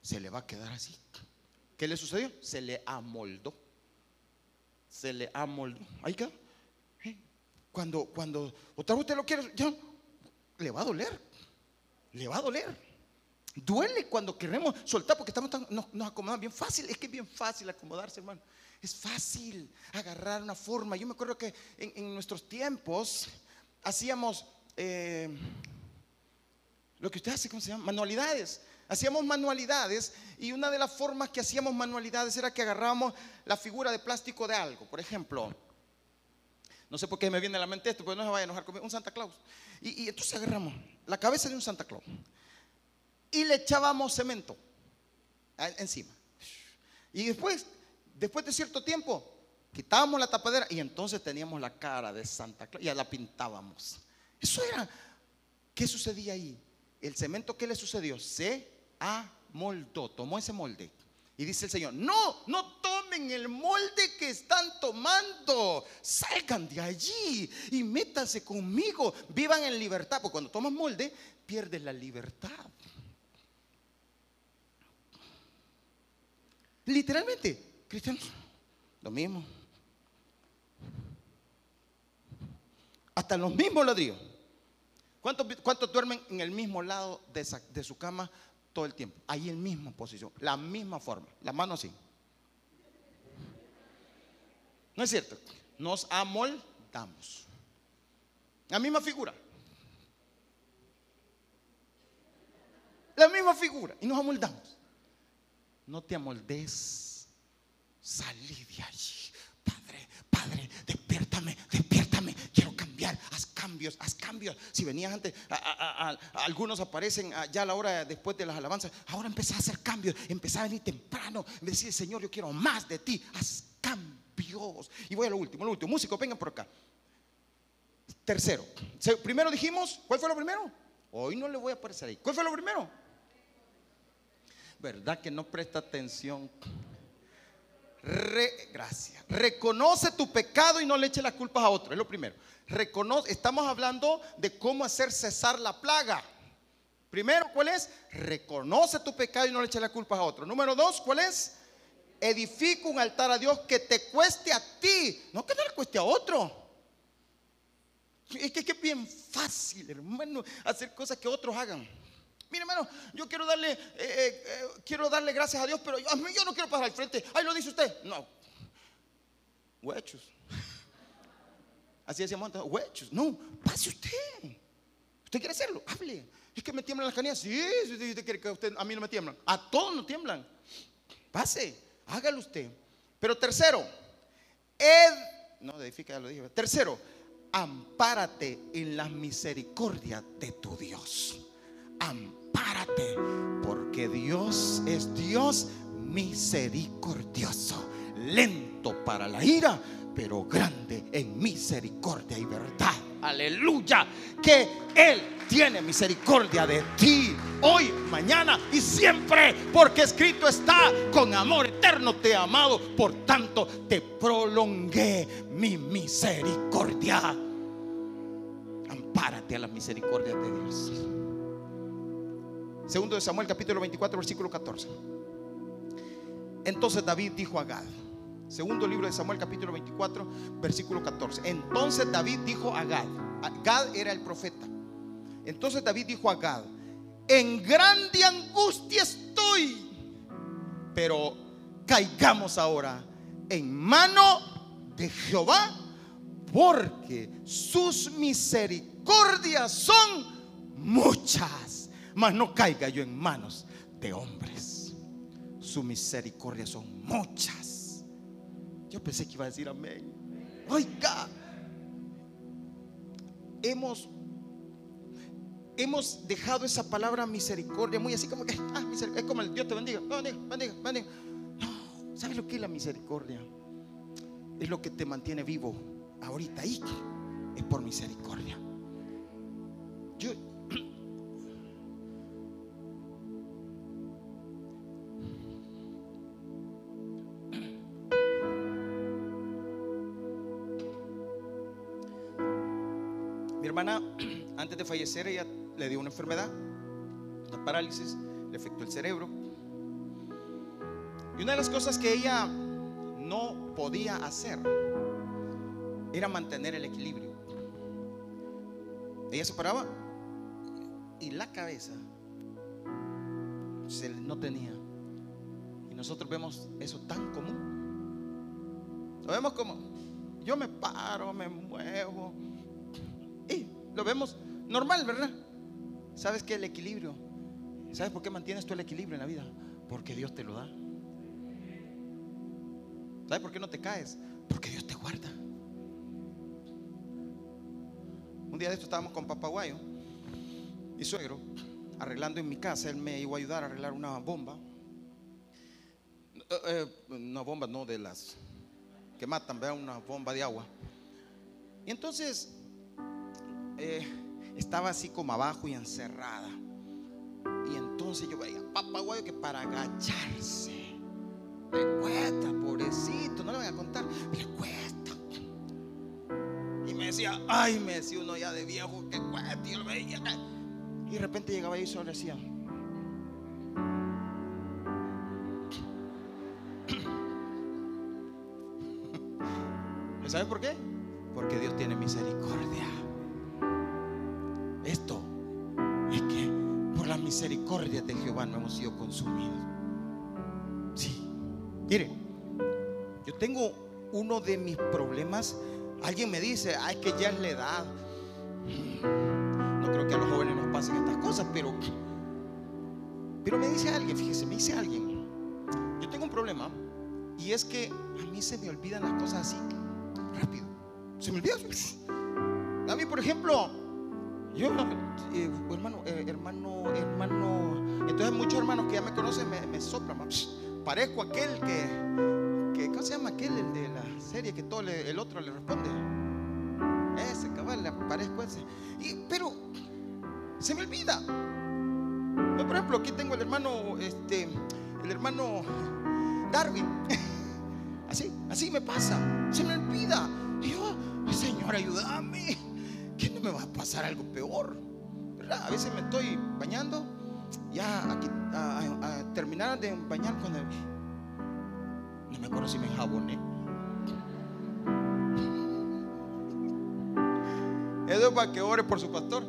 Se le va a quedar así. ¿Qué le sucedió? Se le amoldó. Se le amoldó. Ahí quedó. Cuando, cuando otra vez usted lo quiere, ya, le va a doler. Le va a doler. Duele cuando queremos soltar porque estamos nos, acomodamos bien fácil. Es que es bien fácil acomodarse, hermano. Es fácil agarrar una forma. Yo me acuerdo que en, nuestros tiempos hacíamos eh, lo que usted hace, ¿cómo se llama? Manualidades. Hacíamos manualidades y una de las formas que hacíamos manualidades era que agarrábamos la figura de plástico de algo. Por ejemplo, no sé por qué me viene a la mente esto, porque no se vaya a enojar conmigo, un Santa Claus. Y, entonces agarramos la cabeza de un Santa Claus y le echábamos cemento encima. Y después, después de cierto tiempo, quitábamos la tapadera y entonces teníamos la cara de Santa Claus y ya la pintábamos. Eso era, ¿qué sucedía ahí? El cemento, ¿qué le sucedió? Se amoldó, tomó ese molde. Y dice el Señor, no, no tomen el molde que están tomando. Salgan de allí y métanse conmigo. Vivan en libertad. Porque cuando tomas molde, pierdes la libertad. Literalmente, cristianos, lo mismo. Hasta los mismos ladrillos. ¿Cuántos, ¿Cuántos, duermen en el mismo lado de, de su cama todo el tiempo. Ahí en misma posición, la misma forma, la mano así. ¿No es cierto? Nos amoldamos. La misma figura. La misma figura. Y nos amoldamos. No te amoldes. Salí de allí. Padre, Padre, cambios, haz cambios. Si venías antes, algunos aparecen ya a la hora después de las alabanzas. Ahora empezá a hacer cambios, empezá a venir temprano. Decir, Señor, yo quiero más de ti. Haz cambios. Y voy a lo último, lo último. Músico, vengan por acá. Tercero. Primero dijimos, ¿cuál fue lo primero? Hoy no le voy a aparecer ahí. ¿Cuál fue lo primero? ¿Verdad que no presta atención? Gracias. Reconoce tu pecado y no le eche las culpas a otro. Es lo primero reconoce, estamos hablando de cómo hacer cesar la plaga. Primero, ¿cuál es? Reconoce tu pecado y no le eches la culpa a otro. Número dos, ¿cuál es? Edifica un altar a Dios que te cueste a ti, no que no le cueste a otro. Es que es bien fácil, hermano, hacer cosas que otros hagan. Mire, hermano, yo quiero darle, eh, eh, eh, quiero darle gracias a Dios, pero yo, yo no quiero pasar al frente. Ahí lo dice usted. No. Huechos. Así decíamos antes, huechos. No, pase usted. ¿Usted quiere hacerlo? Hable. Es que me tiemblan las canillas. Sí, si usted quiere que usted, a mí no me tiemblan. A todos nos tiemblan. Pase, hágalo usted. Pero tercero, ed, no, edifica, lo dije. Tercero, ampárate en la misericordia de tu Dios. Ampárate, porque Dios es Dios misericordioso, lento para la ira pero grande en misericordia y verdad. Aleluya. Que Él tiene misericordia de ti hoy, mañana y siempre. Porque escrito está, con amor eterno te he amado. Por tanto, te prolongué mi misericordia. Ampárate a la misericordia de Dios. Segundo de Samuel capítulo 24 versículo 14. Entonces David dijo a Gad, Segundo libro de Samuel capítulo 24, versículo 14. Entonces David dijo a Gad, Gad era el profeta. Entonces David dijo a Gad, en grande angustia estoy, pero caigamos ahora en mano de Jehová, porque sus misericordias son muchas no caiga yo en manos de hombres. Su misericordia son muchas. Yo pensé que iba a decir amén. Oiga, hemos hemos dejado esa palabra misericordia muy así como que ah, es como el Dios te bendiga, bendiga, bendiga, bendiga. No, ¿sabes lo que es la misericordia? Es lo que te mantiene vivo ahorita ahí. Es por misericordia. Yo antes de fallecer, ella le dio una enfermedad, una parálisis, le afectó el cerebro. Y una de las cosas que ella no podía hacer era mantener el equilibrio. Ella se paraba y la cabeza no tenía. Y nosotros vemos eso tan común. Lo vemos como yo me paro, me muevo, lo vemos normal, ¿verdad? ¿Sabes qué? El equilibrio. ¿Sabes por qué mantienes tú el equilibrio en la vida? Porque Dios te lo da. ¿Sabes por qué no te caes? Porque Dios te guarda. Un día de esto estábamos con Papá Guayo y suegro arreglando en mi casa. Él me iba a ayudar a arreglar una bomba. Eh, eh, una bomba no de las que matan, vea una bomba de agua. Y entonces eh, estaba así como abajo y encerrada. Y entonces yo veía, papá guayo, que para agacharse le cuesta, pobrecito, no le voy a contar, le cuesta. Y me decía, ay, me decía uno ya de viejo, que cuesta, y yo veía. Y de repente llegaba y solo decía, ¿Sabe por qué? Porque Dios tiene misericordia. Por la misericordia de Jehová no hemos sido consumidos. Sí. Mire, yo tengo uno de mis problemas. Alguien me dice, ay, que ya es la edad. No creo que a los jóvenes nos pasen estas cosas, pero, pero me dice alguien, fíjese, me dice alguien, yo tengo un problema y es que a mí se me olvidan las cosas así, rápido. Se me olvida. A mí, por ejemplo, yo, eh, hermano, eh, hermano, hermano. Entonces muchos hermanos que ya me conocen me, me soplan. Parezco aquel que, que, ¿cómo se llama aquel? El de la serie que todo el otro le responde. Ese cabal, parezco ese. Y, pero se me olvida. por ejemplo, aquí tengo el hermano, este, el hermano Darwin. Así, así me pasa. Se me olvida. Y yo, Señor, ayúdame que no me va a pasar algo peor. A veces me estoy bañando, ya aquí a, terminar de bañar cuando no me acuerdo si me enjaboné. Eso para que ore por su pastor.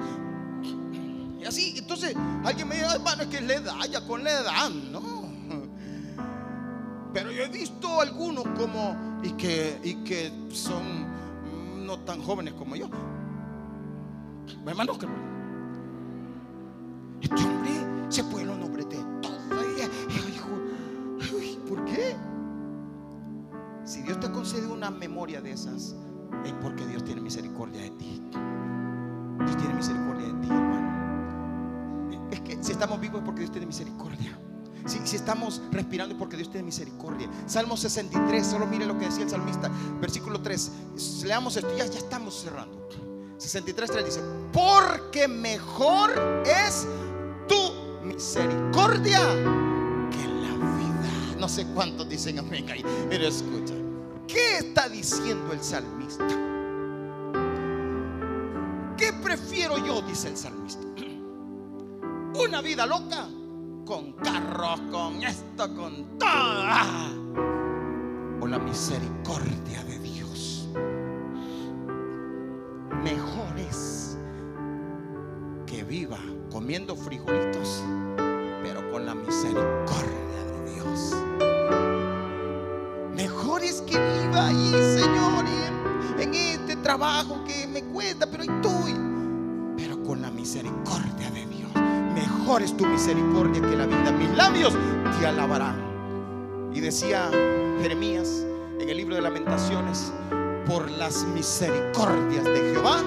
Y así, entonces alguien me dice, hermano, es que le da, ya con la edad, no. Pero yo he visto algunos como, y que, y que son no tan jóvenes como yo, Hermano, este hombre se fue los nombres de todo. ¿Por qué? Si Dios te concede una memoria de esas, es porque Dios tiene misericordia de ti. Dios tiene misericordia de ti, hermano. Es que si estamos vivos es porque Dios tiene misericordia. Si, si, estamos respirando es porque Dios tiene misericordia. Salmo 63, solo mire lo que decía el salmista, versículo 3. Leamos esto, ya, ya estamos cerrando. 63.3 dice, porque mejor es tu misericordia que la vida. No sé cuántos dicen amén ahí, pero escucha. ¿Qué está diciendo el salmista? ¿Qué prefiero yo? Dice el salmista. Una vida loca con carros, con esto, con todo. O la misericordia de Dios mejor comiendo frijolitos, pero con la misericordia de Dios. Mejor es que viva ahí, Señor, en, este trabajo que me cuesta, pero estoy, pero con la misericordia de Dios. Mejor es tu misericordia que la vida. Mis labios te alabarán. Y decía Jeremías en el libro de lamentaciones, por las misericordias de Jehová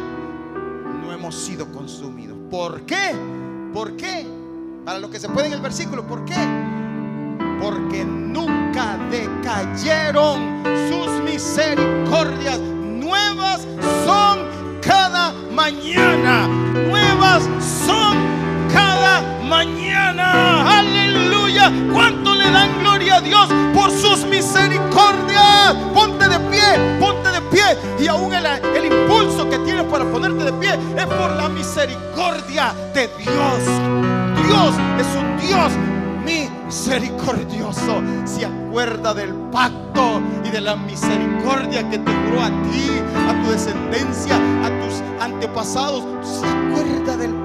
no hemos sido consumidos. ¿Por qué? ¿Por qué? Para los que se pueden el versículo, ¿por qué? Porque nunca decayeron sus misericordias. Nuevas son cada mañana. Nuevas son cada mañana. Aleluya. ¿Cuánto le dan gloria a Dios por sus misericordias? Ponte de pie, ponte pie. Y aún el, el impulso que tienes para ponerte de pie es por la misericordia de Dios. Dios es un Dios misericordioso. Se acuerda del pacto y de la misericordia que te juró a ti, a tu descendencia, a tus antepasados. Se acuerda del pacto.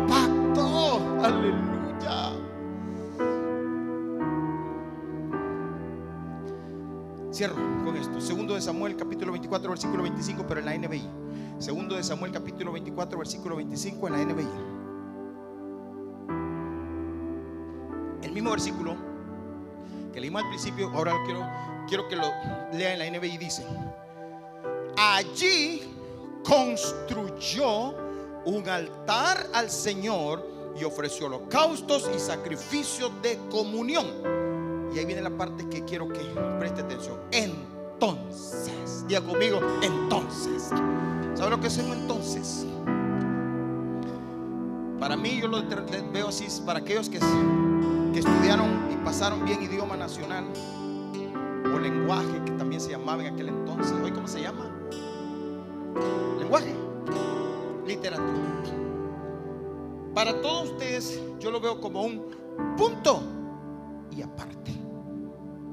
Cierro con esto. Segundo de Samuel capítulo 24 versículo 25, pero en la NBI. Segundo de Samuel capítulo 24 versículo 25 en la NBI. El mismo versículo que leímos al principio, ahora quiero, quiero que lo lea en la NBI. Dice: Allí construyó un altar al Señor y ofreció holocaustos y sacrificios de comunión. Y ahí viene la parte que quiero que preste atención. Entonces, diga conmigo, entonces. ¿Sabe lo que es un entonces? Para mí, yo lo veo así, para aquellos que, que estudiaron y pasaron bien idioma nacional o lenguaje, que también se llamaba en aquel entonces. ¿Hoy cómo se llama? Lenguaje, literatura. Para todos ustedes, yo lo veo como un punto y aparte.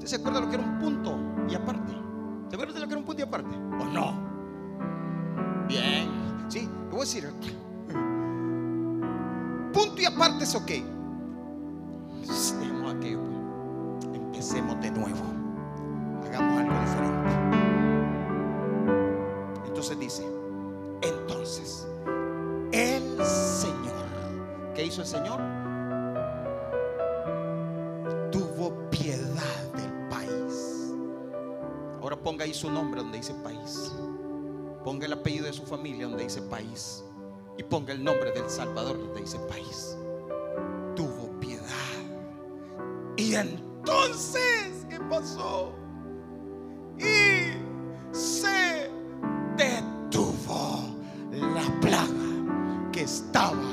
¿Usted se acuerda de lo que era un punto y aparte? ¿Se acuerda de lo que era un punto y aparte? ¿O no? Bien. Sí, le voy a decir. Punto y aparte es ok. Dejemos aquello. Empecemos de nuevo. Hagamos algo diferente. Entonces dice, entonces, el Señor, ¿qué hizo el Señor? Ponga ahí su nombre donde dice país. Ponga el apellido de su familia donde dice país. Y ponga el nombre del Salvador donde dice país. Tuvo piedad. Y entonces, ¿qué pasó? Y se detuvo la plaga que estaba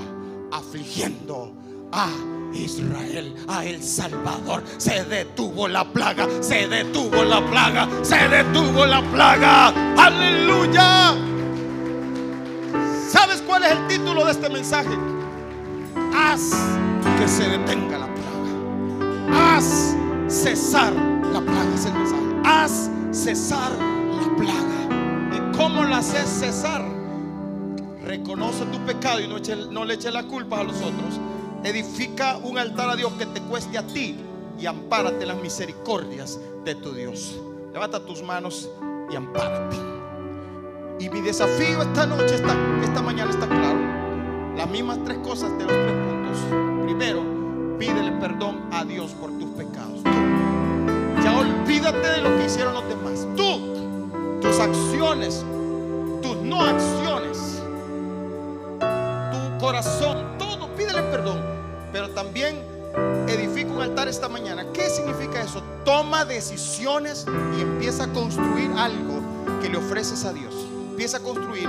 afligiendo a Israel, a El Salvador. Se detuvo la plaga, se detuvo la plaga, se detuvo la plaga. Aleluya. ¿Sabes cuál es el título de este mensaje? Haz que se detenga la plaga. Haz cesar la plaga. Es el mensaje. Haz cesar la plaga. ¿Y cómo la haces cesar? Reconoce tu pecado y no, le eches la culpa a los otros. Edifica un altar a Dios que te cueste a ti y ampárate las misericordias de tu Dios. Levanta tus manos y ampárate. Y mi desafío esta noche, esta, esta mañana está claro. Las mismas tres cosas de los tres puntos. Primero, pídele perdón a Dios por tus pecados. Tú. Ya olvídate de lo que hicieron los demás. Tú, tus acciones, tus no acciones, tu corazón, todo, pídele perdón. Pero también edifica un altar esta mañana. ¿Qué significa eso? Toma decisiones y empieza a construir algo que le ofreces a Dios. Empieza a construir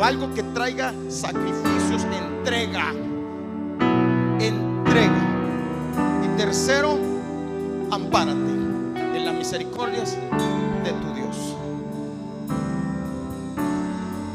algo que traiga sacrificios, entrega. Entrega. Y tercero, ampárate en las misericordias de tu Dios.